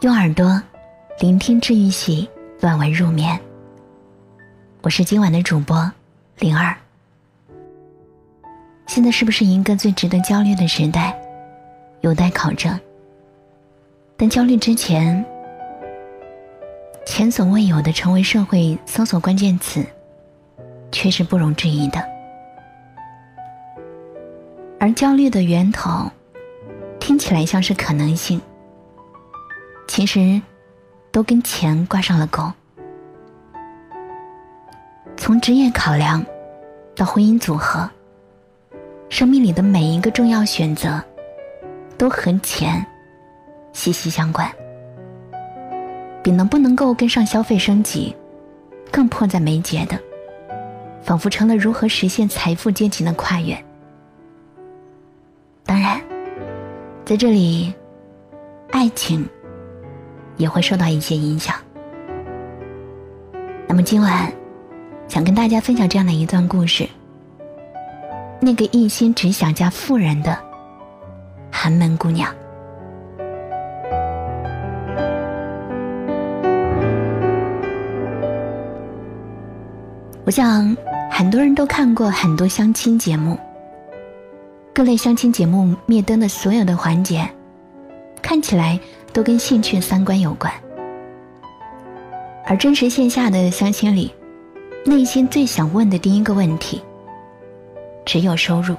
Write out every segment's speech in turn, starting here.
用耳朵聆听治愈系，暖文入眠。我是今晚的主播灵儿。现在是不是一个最值得焦虑的时代？有待考证。但焦虑之前，前所未有的成为社会搜索关键词，却是不容置疑的。而焦虑的源头，听起来像是可能性，其实都跟钱挂上了钩。从职业考量到婚姻组合，生命里的每一个重要选择，都和钱息息相关，比能不能够跟上消费升级更迫在眉睫的，仿佛成了如何实现财富阶级的跨越。当然，在这里，爱情也会受到一些影响。那么今晚，想跟大家分享这样的一段故事：那个一心只想嫁富人的寒门姑娘。我想，很多人都看过很多相亲节目。各类相亲节目灭灯的所有的环节，看起来都跟兴趣三观有关。而真实线下的相亲里，内心最想问的第一个问题，只有收入。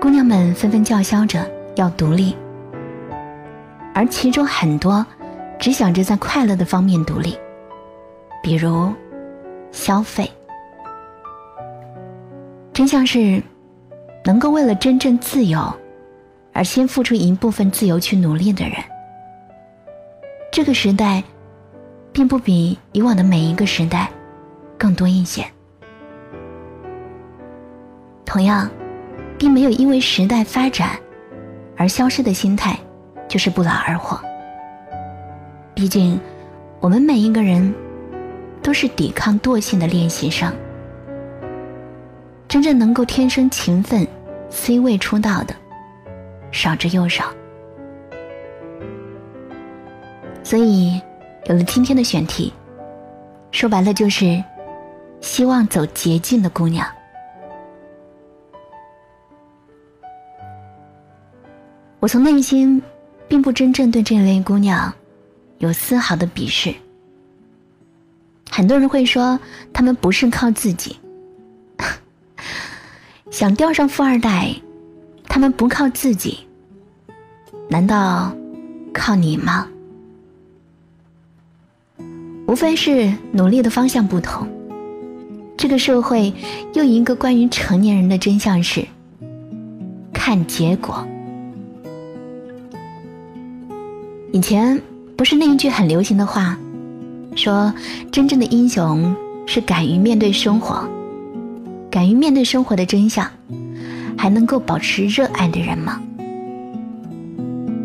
姑娘们纷纷叫嚣着要独立，而其中很多只想着在快乐的方面独立，比如消费。真相是。能够为了真正自由，而先付出一部分自由去努力的人，这个时代，并不比以往的每一个时代更多一些。同样，并没有因为时代发展而消失的心态，就是不劳而获。毕竟，我们每一个人都是抵抗惰性的练习生，真正能够天生勤奋。C 位出道的少之又少，所以有了今天的选题，说白了就是希望走捷径的姑娘。我从内心并不真正对这类姑娘有丝毫的鄙视。很多人会说，她们不是靠自己。想钓上富二代，他们不靠自己，难道靠你吗？无非是努力的方向不同。这个社会又一个关于成年人的真相是：看结果。以前不是那一句很流行的话，说真正的英雄是敢于面对生活。敢于面对生活的真相，还能够保持热爱的人吗？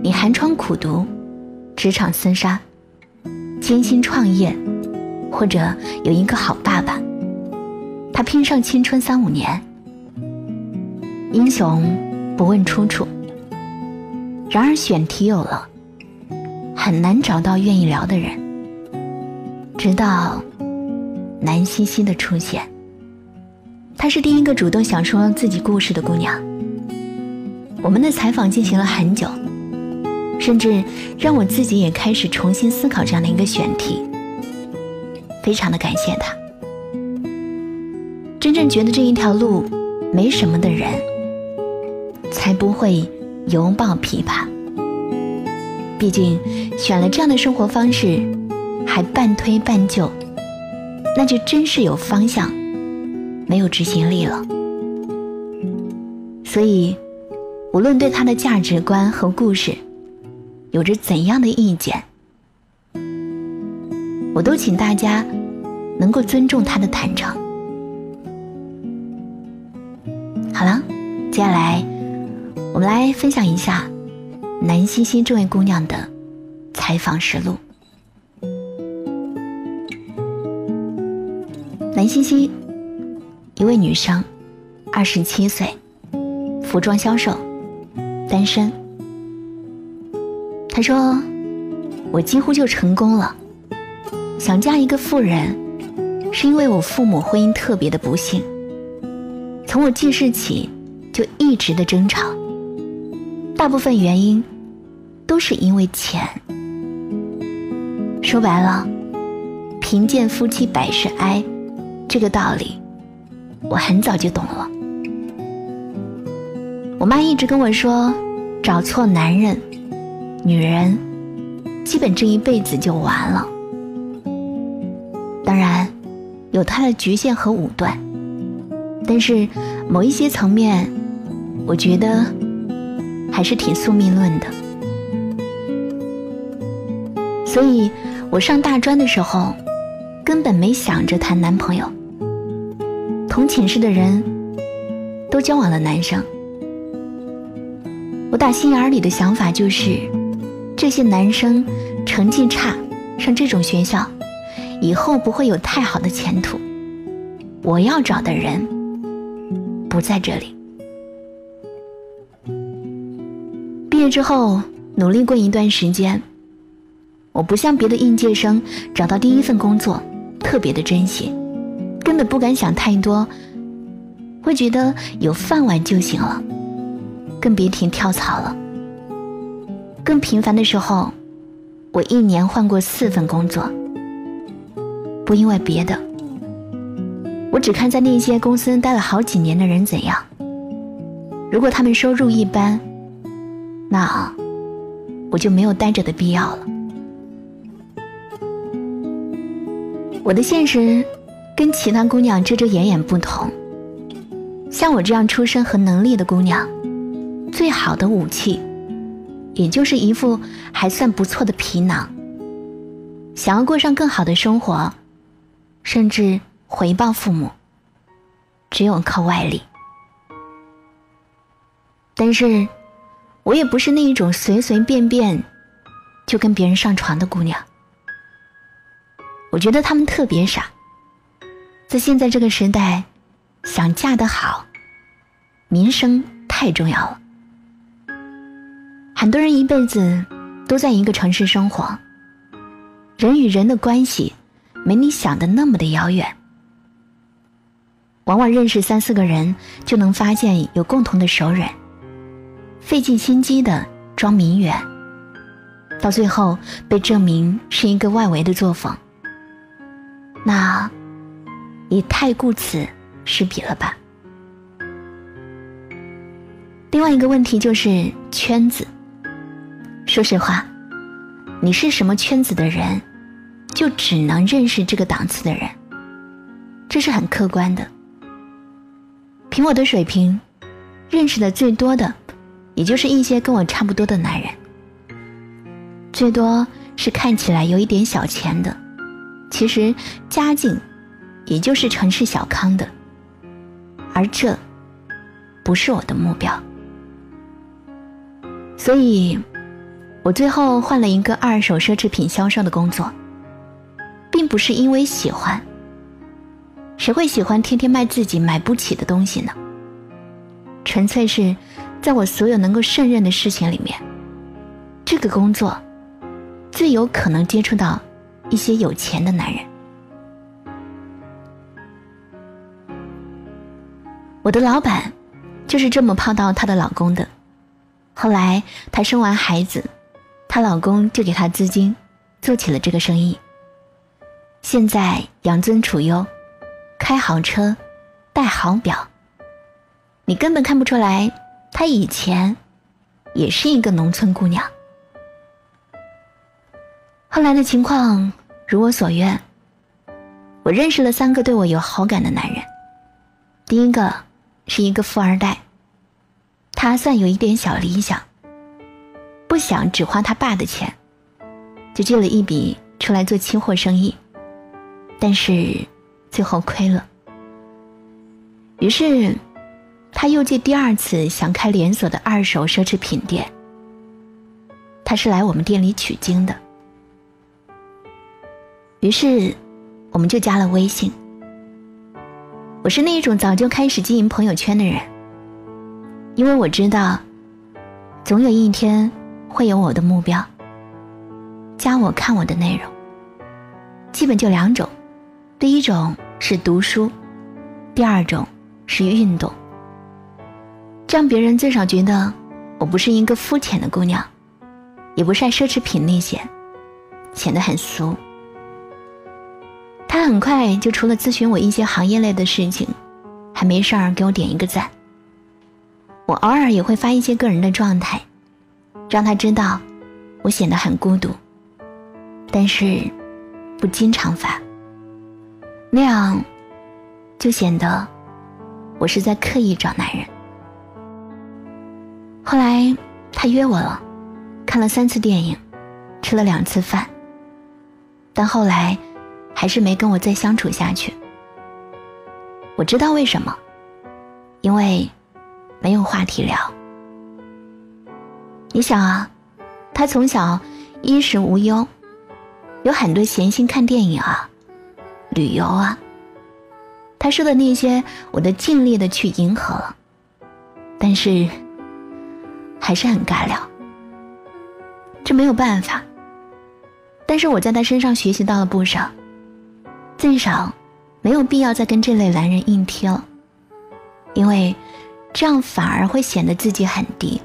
你寒窗苦读，职场厮杀，艰辛创业，或者有一个好爸爸，他拼上青春三五年。英雄不问出处，然而选题有了，很难找到愿意聊的人。直到南希希的出现。她是第一个主动想说自己故事的姑娘。我们的采访进行了很久，甚至让我自己也开始重新思考这样的一个选题。非常的感谢她。真正觉得这一条路没什么的人，才不会犹抱琵琶。毕竟选了这样的生活方式，还半推半就，那就真是有方向。没有执行力了，所以，无论对他的价值观和故事有着怎样的意见，我都请大家能够尊重他的坦诚。好了，接下来我们来分享一下南希希这位姑娘的采访实录。南希希。一位女生，二十七岁，服装销售，单身。她说：“我几乎就成功了。想嫁一个富人，是因为我父母婚姻特别的不幸，从我记事起就一直的争吵，大部分原因都是因为钱。说白了，贫贱夫妻百事哀，这个道理我很早就懂了。我妈一直跟我说，找错男人，女人基本这一辈子就完了。当然，有它的局限和武断，但是某一些层面，我觉得还是挺宿命论的。所以我上大专的时候，根本没想着谈男朋友。同寝室的人都交往了男生。我打心眼里的想法就是，这些男生成绩差，上这种学校，以后不会有太好的前途。我要找的人不在这里。毕业之后努力过一段时间，我不像别的应届生找到第一份工作特别的珍惜，根本不敢想太多，会觉得有饭碗就行了。更别提跳槽了。更频繁的时候，我一年换过四份工作。不因为别的，我只看在那些公司待了好几年的人怎样。如果他们收入一般，那我就没有待着的必要了。我的现实跟其他姑娘遮遮掩掩不同。像我这样出身和能力的姑娘。最好的武器，也就是一副还算不错的皮囊。想要过上更好的生活，甚至回报父母，只有靠外力。但是，我也不是那一种随随便便就跟别人上床的姑娘。我觉得他们特别傻。在现在这个时代，想嫁得好，名声太重要了。很多人一辈子都在一个城市生活，人与人的关系没你想的那么的遥远。往往认识三四个人就能发现有共同的熟人，费尽心机的装名媛，到最后被证明是一个外围的作风，那也太顾此失彼了吧。另外一个问题就是圈子。说实话，你是什么圈子的人，就只能认识这个档次的人，这是很客观的。凭我的水平，认识的最多的，也就是一些跟我差不多的男人，最多是看起来有一点小钱的，其实家境也就是城市小康的，而这不是我的目标，所以。我最后换了一个二手奢侈品销售的工作，并不是因为喜欢。谁会喜欢天天卖自己买不起的东西呢？纯粹是，在我所有能够胜任的事情里面，这个工作最有可能接触到一些有钱的男人。我的老板就是这么泡到她的老公的。后来她生完孩子。她老公就给她资金，做起了这个生意。现在养尊处优，开豪车，戴好表。你根本看不出来，她以前也是一个农村姑娘。后来的情况如我所愿，我认识了三个对我有好感的男人。第一个是一个富二代，他算有一点小理想。不想只花他爸的钱，就借了一笔出来做期货生意，但是最后亏了。于是，他又借第二次想开连锁的二手奢侈品店。他是来我们店里取经的。于是，我们就加了微信。我是那一种早就开始经营朋友圈的人，因为我知道，总有一天。会有我的目标，加我看我的内容，基本就两种，第一种是读书，第二种是运动。这样别人至少觉得我不是一个肤浅的姑娘，也不晒奢侈品那些，显得很俗。他很快就除了咨询我一些行业类的事情，还没事儿给我点一个赞。我偶尔也会发一些个人的状态，让他知道我显得很孤独，但是不经常发，那样就显得我是在刻意找男人。后来他约我了，看了三次电影，吃了两次饭，但后来还是没跟我再相处下去。我知道为什么，因为。没有话题聊。你想啊，他从小衣食无忧，有很多闲心看电影啊、旅游啊。他说的那些，我都尽力的去迎合了，但是还是很尬聊。这没有办法。但是我在他身上学习到了不少，至少没有必要再跟这类男人硬贴了，因为。这样反而会显得自己很低。